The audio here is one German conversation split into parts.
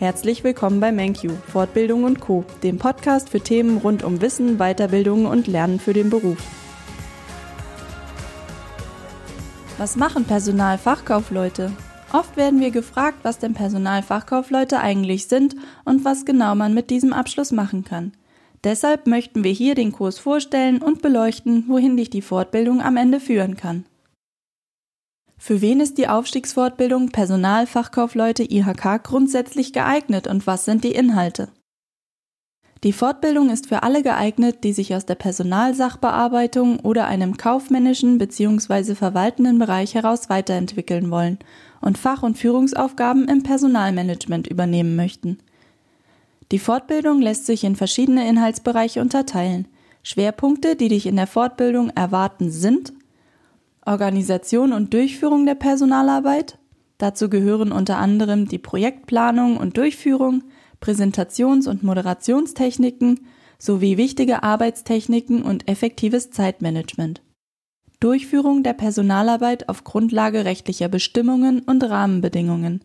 Herzlich willkommen bei MenQ, Fortbildung und Co., dem Podcast für Themen rund um Wissen, Weiterbildung und Lernen für den Beruf. Was machen Personalfachkaufleute? Oft werden wir gefragt, was denn Personalfachkaufleute eigentlich sind und was genau man mit diesem Abschluss machen kann. Deshalb möchten wir hier den Kurs vorstellen und beleuchten, wohin dich die Fortbildung am Ende führen kann. Für wen ist die Aufstiegsfortbildung Personalfachkaufleute IHK grundsätzlich geeignet und was sind die Inhalte? Die Fortbildung ist für alle geeignet, die sich aus der Personalsachbearbeitung oder einem kaufmännischen bzw. verwaltenden Bereich heraus weiterentwickeln wollen und Fach- und Führungsaufgaben im Personalmanagement übernehmen möchten. Die Fortbildung lässt sich in verschiedene Inhaltsbereiche unterteilen. Schwerpunkte, die dich in der Fortbildung erwarten, sind Organisation und Durchführung der Personalarbeit. Dazu gehören unter anderem die Projektplanung und Durchführung, Präsentations- und Moderationstechniken sowie wichtige Arbeitstechniken und effektives Zeitmanagement. Durchführung der Personalarbeit auf Grundlage rechtlicher Bestimmungen und Rahmenbedingungen,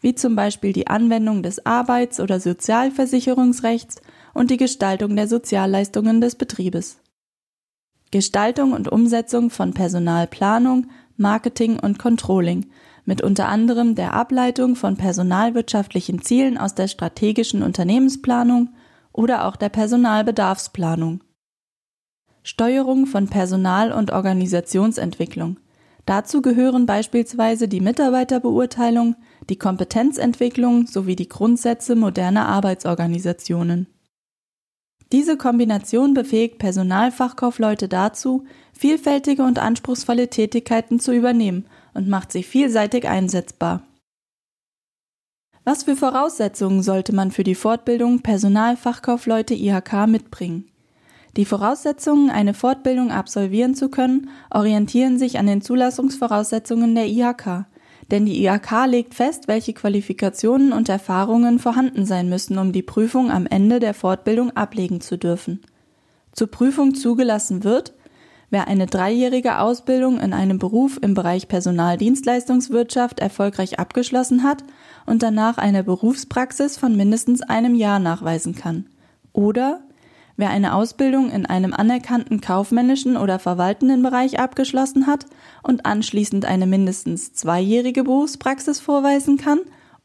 wie zum Beispiel die Anwendung des Arbeits- oder Sozialversicherungsrechts und die Gestaltung der Sozialleistungen des Betriebes. Gestaltung und Umsetzung von Personalplanung, Marketing und Controlling mit unter anderem der Ableitung von personalwirtschaftlichen Zielen aus der strategischen Unternehmensplanung oder auch der Personalbedarfsplanung. Steuerung von Personal- und Organisationsentwicklung. Dazu gehören beispielsweise die Mitarbeiterbeurteilung, die Kompetenzentwicklung sowie die Grundsätze moderner Arbeitsorganisationen. Diese Kombination befähigt Personalfachkaufleute dazu, vielfältige und anspruchsvolle Tätigkeiten zu übernehmen und macht sie vielseitig einsetzbar. Was für Voraussetzungen sollte man für die Fortbildung Personalfachkaufleute IHK mitbringen? Die Voraussetzungen, eine Fortbildung absolvieren zu können, orientieren sich an den Zulassungsvoraussetzungen der IHK, denn die IHK legt fest, welche Qualifikationen und Erfahrungen vorhanden sein müssen, um die Prüfung am Ende der Fortbildung ablegen zu dürfen. Zur Prüfung zugelassen wird, wer eine dreijährige Ausbildung in einem Beruf im Bereich Personaldienstleistungswirtschaft erfolgreich abgeschlossen hat und danach eine Berufspraxis von mindestens einem Jahr nachweisen kann. Oder Wer eine Ausbildung in einem anerkannten kaufmännischen oder verwaltenden Bereich abgeschlossen hat und anschließend eine mindestens zweijährige Berufspraxis vorweisen kann,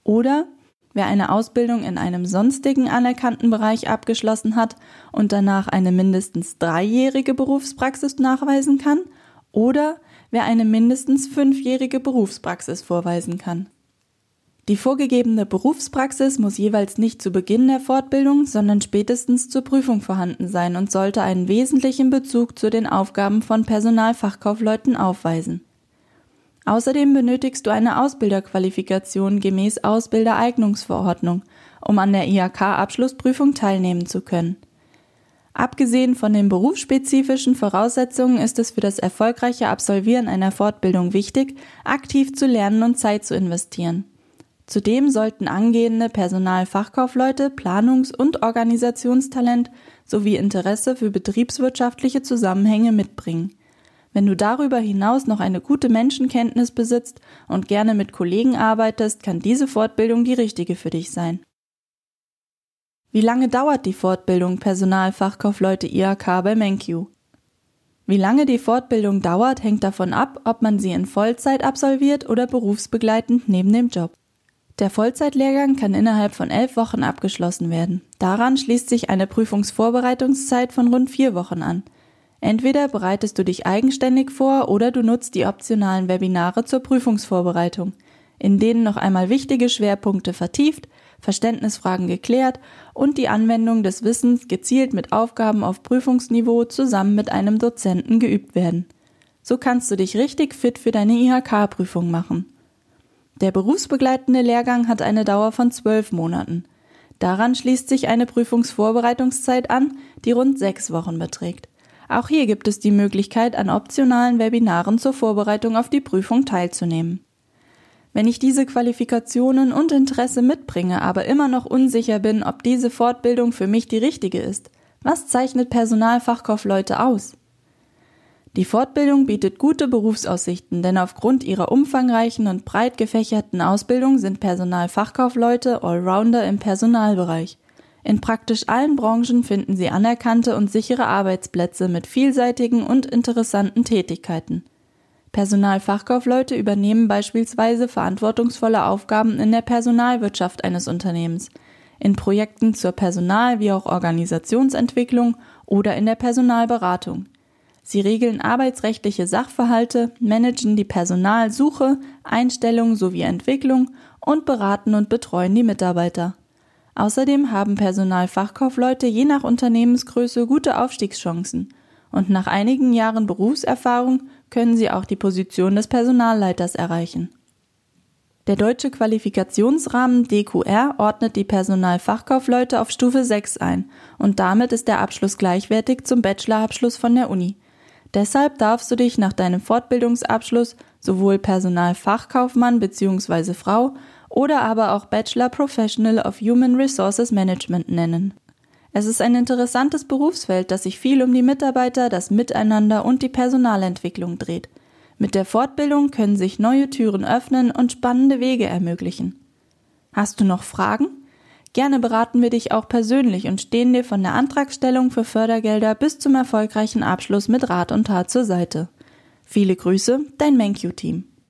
oder wer eine Ausbildung in einem sonstigen anerkannten Bereich abgeschlossen hat und danach eine mindestens dreijährige Berufspraxis nachweisen kann, oder wer eine mindestens fünfjährige Berufspraxis vorweisen kann. Die vorgegebene Berufspraxis muss jeweils nicht zu Beginn der Fortbildung, sondern spätestens zur Prüfung vorhanden sein und sollte einen wesentlichen Bezug zu den Aufgaben von Personalfachkaufleuten aufweisen. Außerdem benötigst du eine Ausbilderqualifikation gemäß Ausbildereignungsverordnung, um an der IHK-Abschlussprüfung teilnehmen zu können. Abgesehen von den berufsspezifischen Voraussetzungen ist es für das erfolgreiche Absolvieren einer Fortbildung wichtig, aktiv zu lernen und Zeit zu investieren. Zudem sollten angehende Personalfachkaufleute Planungs- und Organisationstalent sowie Interesse für betriebswirtschaftliche Zusammenhänge mitbringen. Wenn du darüber hinaus noch eine gute Menschenkenntnis besitzt und gerne mit Kollegen arbeitest, kann diese Fortbildung die richtige für dich sein. Wie lange dauert die Fortbildung Personalfachkaufleute IHK bei MenQ? Wie lange die Fortbildung dauert, hängt davon ab, ob man sie in Vollzeit absolviert oder berufsbegleitend neben dem Job. Der Vollzeitlehrgang kann innerhalb von elf Wochen abgeschlossen werden. Daran schließt sich eine Prüfungsvorbereitungszeit von rund vier Wochen an. Entweder bereitest du dich eigenständig vor oder du nutzt die optionalen Webinare zur Prüfungsvorbereitung, in denen noch einmal wichtige Schwerpunkte vertieft, Verständnisfragen geklärt und die Anwendung des Wissens gezielt mit Aufgaben auf Prüfungsniveau zusammen mit einem Dozenten geübt werden. So kannst du dich richtig fit für deine IHK-Prüfung machen. Der berufsbegleitende Lehrgang hat eine Dauer von zwölf Monaten. Daran schließt sich eine Prüfungsvorbereitungszeit an, die rund sechs Wochen beträgt. Auch hier gibt es die Möglichkeit, an optionalen Webinaren zur Vorbereitung auf die Prüfung teilzunehmen. Wenn ich diese Qualifikationen und Interesse mitbringe, aber immer noch unsicher bin, ob diese Fortbildung für mich die richtige ist, was zeichnet Personalfachkaufleute aus? Die Fortbildung bietet gute Berufsaussichten, denn aufgrund ihrer umfangreichen und breit gefächerten Ausbildung sind Personalfachkaufleute Allrounder im Personalbereich. In praktisch allen Branchen finden sie anerkannte und sichere Arbeitsplätze mit vielseitigen und interessanten Tätigkeiten. Personalfachkaufleute übernehmen beispielsweise verantwortungsvolle Aufgaben in der Personalwirtschaft eines Unternehmens, in Projekten zur Personal- wie auch Organisationsentwicklung oder in der Personalberatung. Sie regeln arbeitsrechtliche Sachverhalte, managen die Personalsuche, Einstellung sowie Entwicklung und beraten und betreuen die Mitarbeiter. Außerdem haben Personalfachkaufleute je nach Unternehmensgröße gute Aufstiegschancen und nach einigen Jahren Berufserfahrung können sie auch die Position des Personalleiters erreichen. Der deutsche Qualifikationsrahmen DQR ordnet die Personalfachkaufleute auf Stufe 6 ein und damit ist der Abschluss gleichwertig zum Bachelorabschluss von der Uni. Deshalb darfst du dich nach deinem Fortbildungsabschluss sowohl Personalfachkaufmann bzw. Frau oder aber auch Bachelor Professional of Human Resources Management nennen. Es ist ein interessantes Berufsfeld, das sich viel um die Mitarbeiter, das Miteinander und die Personalentwicklung dreht. Mit der Fortbildung können sich neue Türen öffnen und spannende Wege ermöglichen. Hast du noch Fragen? Gerne beraten wir dich auch persönlich und stehen dir von der Antragstellung für Fördergelder bis zum erfolgreichen Abschluss mit Rat und Tat zur Seite. Viele Grüße, dein MenQ-Team.